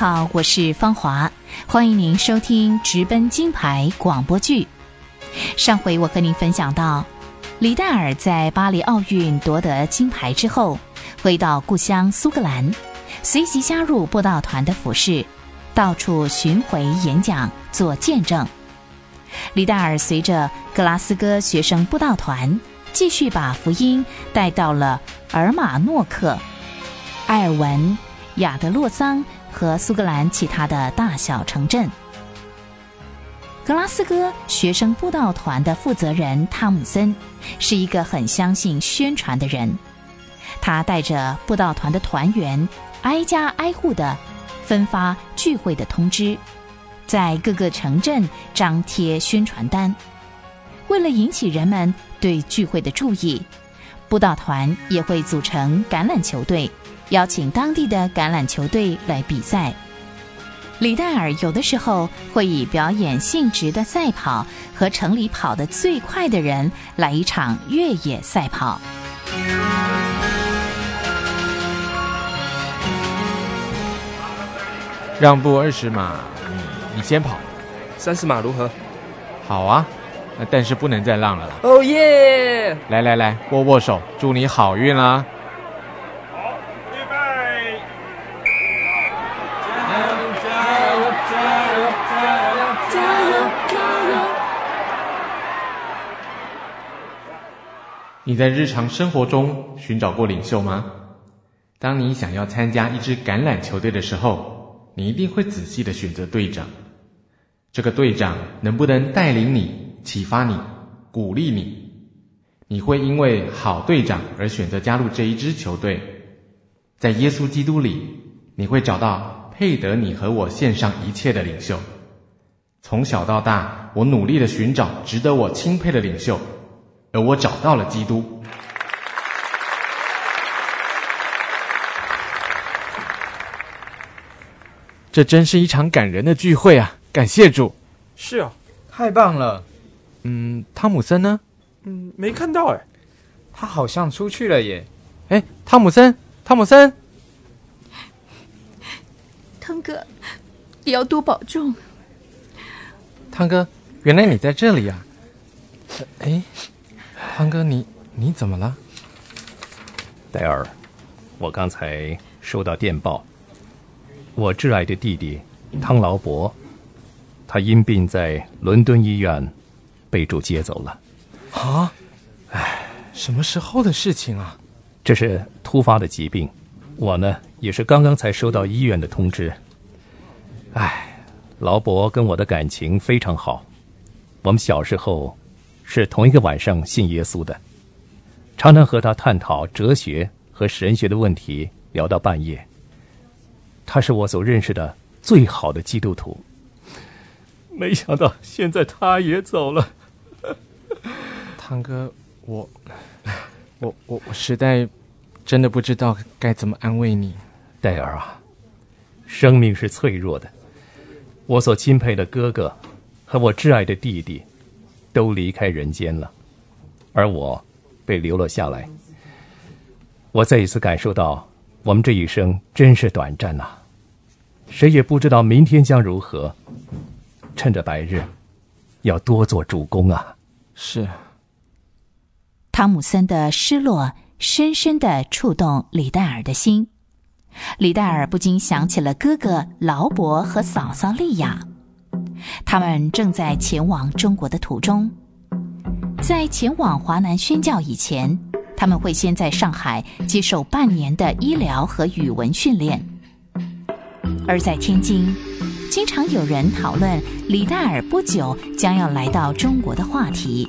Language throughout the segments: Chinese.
好，我是芳华，欢迎您收听直奔金牌广播剧。上回我和您分享到，李戴尔在巴黎奥运夺得金牌之后，回到故乡苏格兰，随即加入布道团的服饰，到处巡回演讲做见证。李戴尔随着格拉斯哥学生布道团，继续把福音带到了尔马诺克、埃尔文、亚德洛桑和苏格兰其他的大小城镇。格拉斯哥学生布道团的负责人汤姆森是一个很相信宣传的人，他带着布道团的团员挨家挨户的分发聚会的通知，在各个城镇张贴宣传单。为了引起人们对聚会的注意，布道团也会组成橄榄球队，邀请当地的橄榄球队来比赛。李戴尔有的时候会以表演性质的赛跑和城里跑得最快的人来一场越野赛跑。让步二十码，你你先跑。三十码如何？好啊，但是不能再让了啦。哦耶！来来来，握握手，祝你好运啦！你在日常生活中寻找过领袖吗？当你想要参加一支橄榄球队的时候，你一定会仔细的选择队长。这个队长能不能带领你、启发你、鼓励你？你会因为好队长而选择加入这一支球队。在耶稣基督里，你会找到配得你和我献上一切的领袖。从小到大，我努力的寻找值得我钦佩的领袖。而我找到了基督。这真是一场感人的聚会啊！感谢主。是啊，太棒了。嗯，汤姆森呢？嗯，没看到哎。他好像出去了耶。哎，汤姆森，汤姆森，汤哥，你要多保重。汤哥，原来你在这里啊！哎。汤哥，你你怎么了？戴尔，我刚才收到电报，我挚爱的弟弟汤劳伯，他因病在伦敦医院被主接走了。啊！哎，什么时候的事情啊？这是突发的疾病，我呢也是刚刚才收到医院的通知。哎，劳伯跟我的感情非常好，我们小时候。是同一个晚上信耶稣的，常常和他探讨哲学和神学的问题，聊到半夜。他是我所认识的最好的基督徒。没想到现在他也走了，堂哥，我，我我我实在真的不知道该怎么安慰你，戴尔啊，生命是脆弱的，我所钦佩的哥哥和我挚爱的弟弟。都离开人间了，而我被留了下来。我再一次感受到，我们这一生真是短暂呐，谁也不知道明天将如何。趁着白日，要多做主公啊！是。汤姆森的失落深深的触动李戴尔的心，李戴尔不禁想起了哥哥劳勃和嫂嫂莉亚。他们正在前往中国的途中，在前往华南宣教以前，他们会先在上海接受半年的医疗和语文训练。而在天津，经常有人讨论李戴尔不久将要来到中国的话题。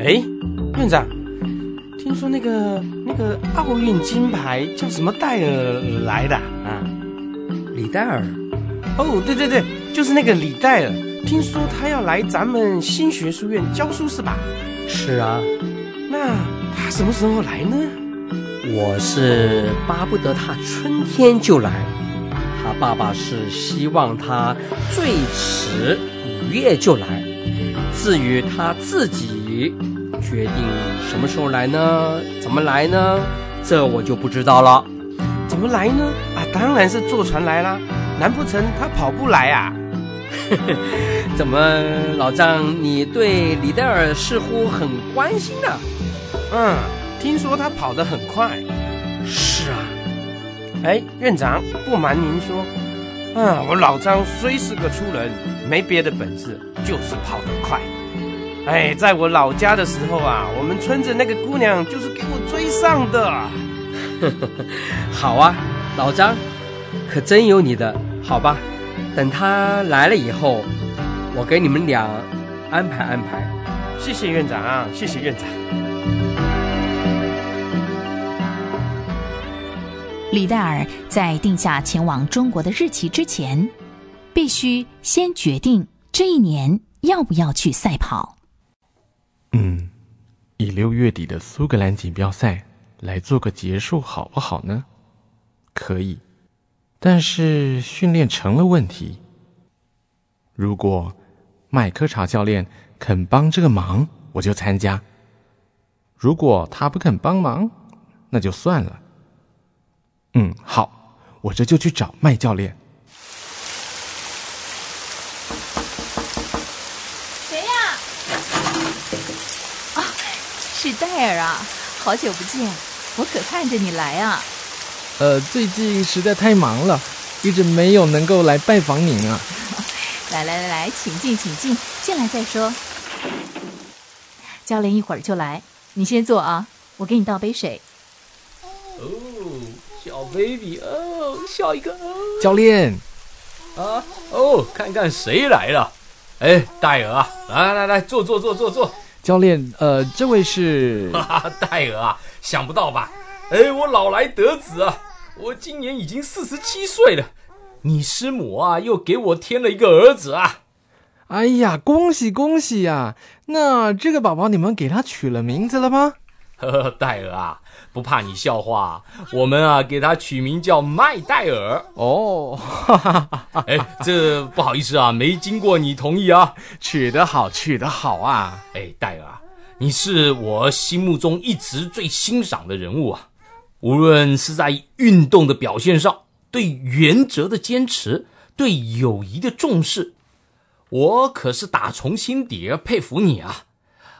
哎，院长，听说那个那个奥运金牌叫什么戴尔来的啊？李戴尔？哦，对对对。就是那个李戴尔，听说他要来咱们新学书院教书是吧？是啊，那他什么时候来呢？我是巴不得他春天就来，他爸爸是希望他最迟五月就来。至于他自己决定什么时候来呢？怎么来呢？这我就不知道了。怎么来呢？啊，当然是坐船来啦。难不成他跑步来啊？怎么，老张，你对李戴尔似乎很关心呢？嗯，听说他跑得很快。是啊。哎，院长，不瞒您说，啊，我老张虽是个粗人，没别的本事，就是跑得快。哎，在我老家的时候啊，我们村子那个姑娘就是给我追上的。好啊，老张，可真有你的，好吧？等他来了以后，我给你们俩安排安排。谢谢院长啊，谢谢院长。李戴尔在定下前往中国的日期之前，必须先决定这一年要不要去赛跑。嗯，以六月底的苏格兰锦标赛来做个结束，好不好呢？可以。但是训练成了问题。如果麦科查教练肯帮这个忙，我就参加；如果他不肯帮忙，那就算了。嗯，好，我这就去找麦教练。谁呀？啊，是戴尔啊！好久不见，我可盼着你来啊。呃，最近实在太忙了，一直没有能够来拜访您啊。来来来来，请进，请进，进来再说。教练一会儿就来，你先坐啊，我给你倒杯水。哦，小 baby，哦，笑一个。教练，啊，哦，看看谁来了？哎，戴尔啊，来来来，坐坐坐坐坐。教练，呃，这位是？哈哈，戴尔啊，想不到吧？哎，我老来得子啊！我今年已经四十七岁了，你师母啊又给我添了一个儿子啊！哎呀，恭喜恭喜呀！那这个宝宝你们给他取了名字了吗？呵呵，戴尔啊，不怕你笑话，我们啊给他取名叫麦戴尔。哦，哈哈哈！哎，这不好意思啊，没经过你同意啊，取得好，取得好啊！哎，戴尔，你是我心目中一直最欣赏的人物啊。无论是在运动的表现上，对原则的坚持，对友谊的重视，我可是打从心底儿佩服你啊！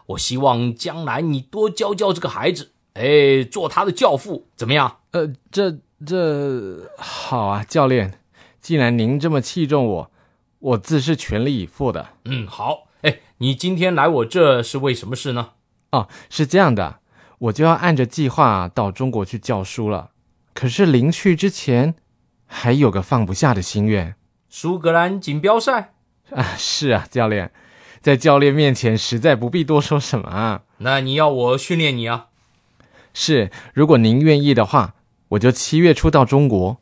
我希望将来你多教教这个孩子，哎，做他的教父，怎么样？呃，这这好啊，教练，既然您这么器重我，我自是全力以赴的。嗯，好，哎，你今天来我这是为什么事呢？哦，是这样的。我就要按着计划到中国去教书了，可是临去之前，还有个放不下的心愿。苏格兰锦标赛啊，是啊，教练，在教练面前实在不必多说什么啊。那你要我训练你啊？是，如果您愿意的话，我就七月初到中国；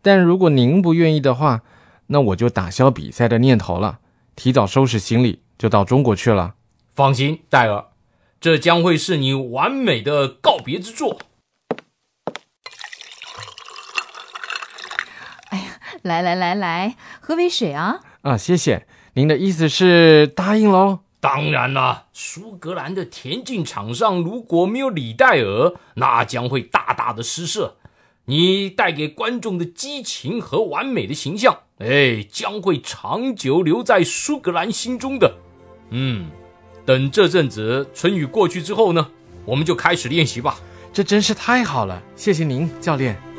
但如果您不愿意的话，那我就打消比赛的念头了，提早收拾行李就到中国去了。放心，戴尔。这将会是你完美的告别之作。哎呀，来来来来，喝杯水啊！啊，谢谢。您的意思是答应喽？当然了，苏格兰的田径场上如果没有李戴尔，那将会大大的失色。你带给观众的激情和完美的形象，哎，将会长久留在苏格兰心中的。嗯。等这阵子春雨过去之后呢，我们就开始练习吧。这真是太好了，谢谢您，教练。